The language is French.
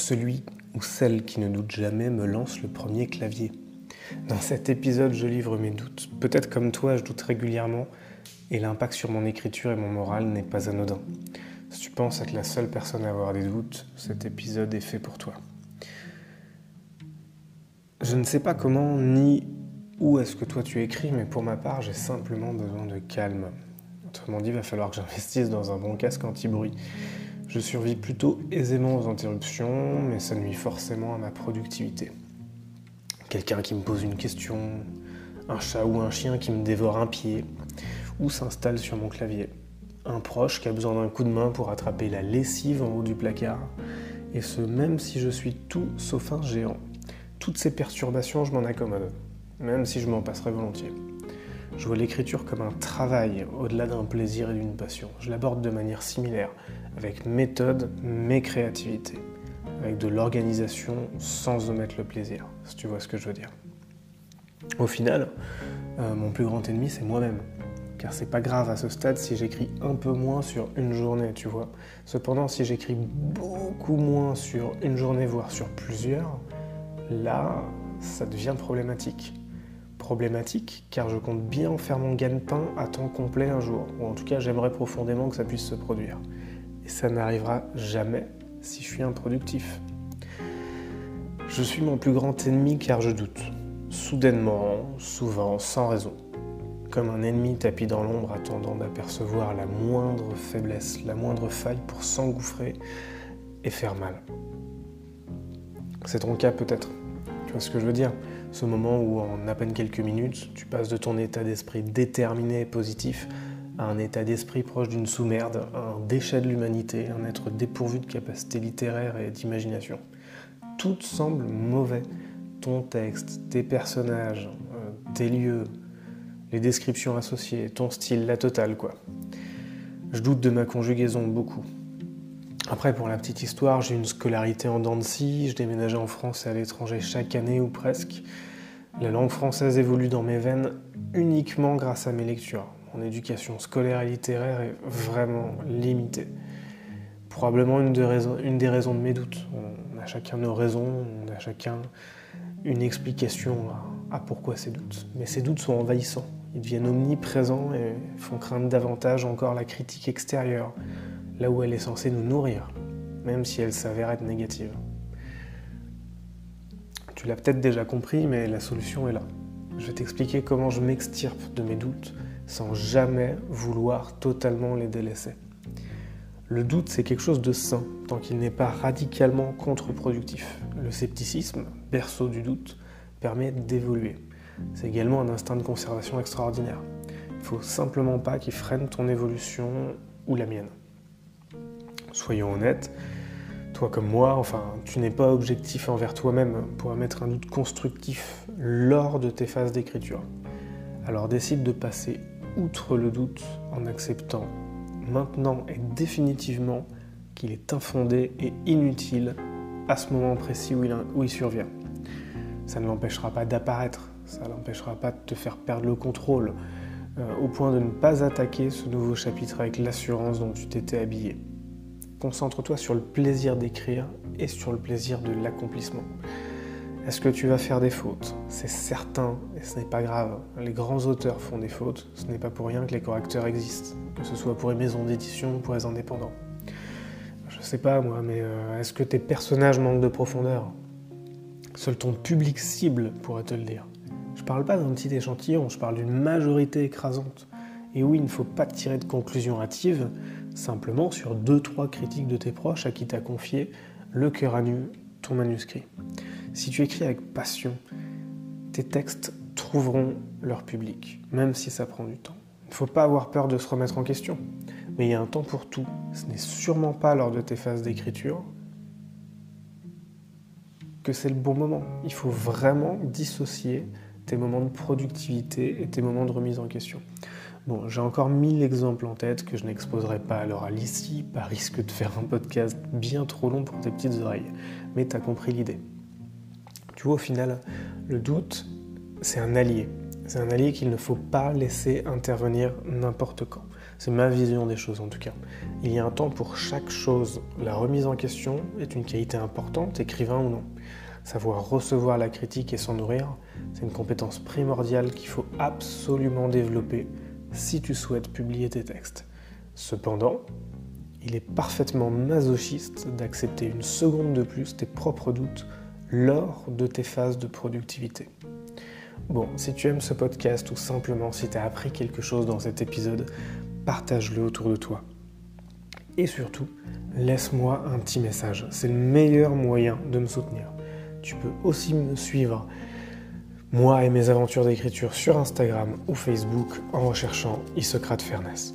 celui ou celle qui ne doute jamais me lance le premier clavier. Dans cet épisode, je livre mes doutes. Peut-être comme toi, je doute régulièrement et l'impact sur mon écriture et mon moral n'est pas anodin. Si tu penses être la seule personne à avoir des doutes, cet épisode est fait pour toi. Je ne sais pas comment ni où est-ce que toi tu écris, mais pour ma part, j'ai simplement besoin de calme. Autrement dit, il va falloir que j'investisse dans un bon casque anti-bruit. Je survis plutôt aisément aux interruptions, mais ça nuit forcément à ma productivité. Quelqu'un qui me pose une question, un chat ou un chien qui me dévore un pied, ou s'installe sur mon clavier. Un proche qui a besoin d'un coup de main pour attraper la lessive en haut du placard, et ce même si je suis tout sauf un géant. Toutes ces perturbations, je m'en accommode même si je m'en passerais volontiers. Je vois l'écriture comme un travail au-delà d'un plaisir et d'une passion. Je l'aborde de manière similaire, avec méthode mais créativité, avec de l'organisation sans omettre le plaisir, si tu vois ce que je veux dire. Au final, euh, mon plus grand ennemi, c'est moi-même. Car c'est pas grave à ce stade si j'écris un peu moins sur une journée, tu vois. Cependant, si j'écris beaucoup moins sur une journée, voire sur plusieurs, là, ça devient problématique car je compte bien faire mon gagne-pain à temps complet un jour, ou en tout cas j'aimerais profondément que ça puisse se produire. Et ça n'arrivera jamais si je suis improductif. Je suis mon plus grand ennemi car je doute, soudainement, souvent, sans raison. Comme un ennemi tapis dans l'ombre attendant d'apercevoir la moindre faiblesse, la moindre faille pour s'engouffrer et faire mal. C'est ton cas peut-être. Tu vois ce que je veux dire? Ce moment où en à peine quelques minutes, tu passes de ton état d'esprit déterminé et positif à un état d'esprit proche d'une sous-merde, un déchet de l'humanité, un être dépourvu de capacités littéraires et d'imagination. Tout semble mauvais. Ton texte, tes personnages, euh, tes lieux, les descriptions associées, ton style, la totale quoi. Je doute de ma conjugaison beaucoup. Après, pour la petite histoire, j'ai une scolarité en scie, je déménageais en France et à l'étranger chaque année ou presque. La langue française évolue dans mes veines uniquement grâce à mes lectures. Mon éducation scolaire et littéraire est vraiment limitée. Probablement une, des raisons, de mes doutes. On a chacun nos raisons, on a chacun une explication à pourquoi ces doutes. Mais ces doutes sont envahissants. Ils deviennent omniprésents et font craindre davantage encore la critique extérieure, là où elle est censée nous nourrir, même si elle s'avère être négative. Tu l'as peut-être déjà compris, mais la solution est là. Je vais t'expliquer comment je m'extirpe de mes doutes sans jamais vouloir totalement les délaisser. Le doute, c'est quelque chose de sain, tant qu'il n'est pas radicalement contre-productif. Le scepticisme, berceau du doute, permet d'évoluer. C'est également un instinct de conservation extraordinaire. Il ne faut simplement pas qu'il freine ton évolution ou la mienne soyons honnêtes, toi comme moi, enfin, tu n'es pas objectif envers toi-même pour émettre un doute constructif lors de tes phases d'écriture. Alors décide de passer outre le doute en acceptant maintenant et définitivement qu'il est infondé et inutile à ce moment précis où il, survient. Ça ne l'empêchera pas d'apparaître, ça ne l'empêchera pas de te faire perdre le contrôle, euh, au point de ne pas attaquer ce nouveau chapitre avec l'assurance dont tu t'étais habillé. Concentre-toi sur le plaisir d'écrire et sur le plaisir de l'accomplissement. Est-ce que tu vas faire des fautes? C'est certain et ce n'est pas grave. Les grands auteurs font des fautes. Ce n'est pas pour rien que les correcteurs existent, que ce soit pour les maisons d'édition ou pour les indépendants. Je sais pas moi, mais euh, est-ce que tes personnages manquent de profondeur? Seul ton public cible pourrait te le dire. Je parle pas d'un petit échantillon, je parle d'une majorité écrasante. Et oui, il ne faut pas tirer de conclusions hâtives, simplement sur deux trois critiques de tes proches à qui t'as confié le cœur à nu ton manuscrit. Si tu écris avec passion, tes textes trouveront leur public, même si ça prend du temps. Il ne faut pas avoir peur de se remettre en question, mais il y a un temps pour tout. Ce n'est sûrement pas lors de tes phases d'écriture que c'est le bon moment. Il faut vraiment dissocier tes moments de productivité et tes moments de remise en question. Bon, j'ai encore mille exemples en tête que je n'exposerai pas à l'oral ici, par risque de faire un podcast bien trop long pour tes petites oreilles. Mais tu as compris l'idée. Tu vois, au final, le doute, c'est un allié. C'est un allié qu'il ne faut pas laisser intervenir n'importe quand. C'est ma vision des choses en tout cas. Il y a un temps pour chaque chose. La remise en question est une qualité importante, écrivain ou non. Savoir recevoir la critique et s'en nourrir, c'est une compétence primordiale qu'il faut absolument développer si tu souhaites publier tes textes. Cependant, il est parfaitement masochiste d'accepter une seconde de plus tes propres doutes lors de tes phases de productivité. Bon, si tu aimes ce podcast ou simplement si tu as appris quelque chose dans cet épisode, partage-le autour de toi. Et surtout, laisse-moi un petit message. C'est le meilleur moyen de me soutenir. Tu peux aussi me suivre, moi et mes aventures d'écriture sur Instagram ou Facebook en recherchant Isocrate Fairness.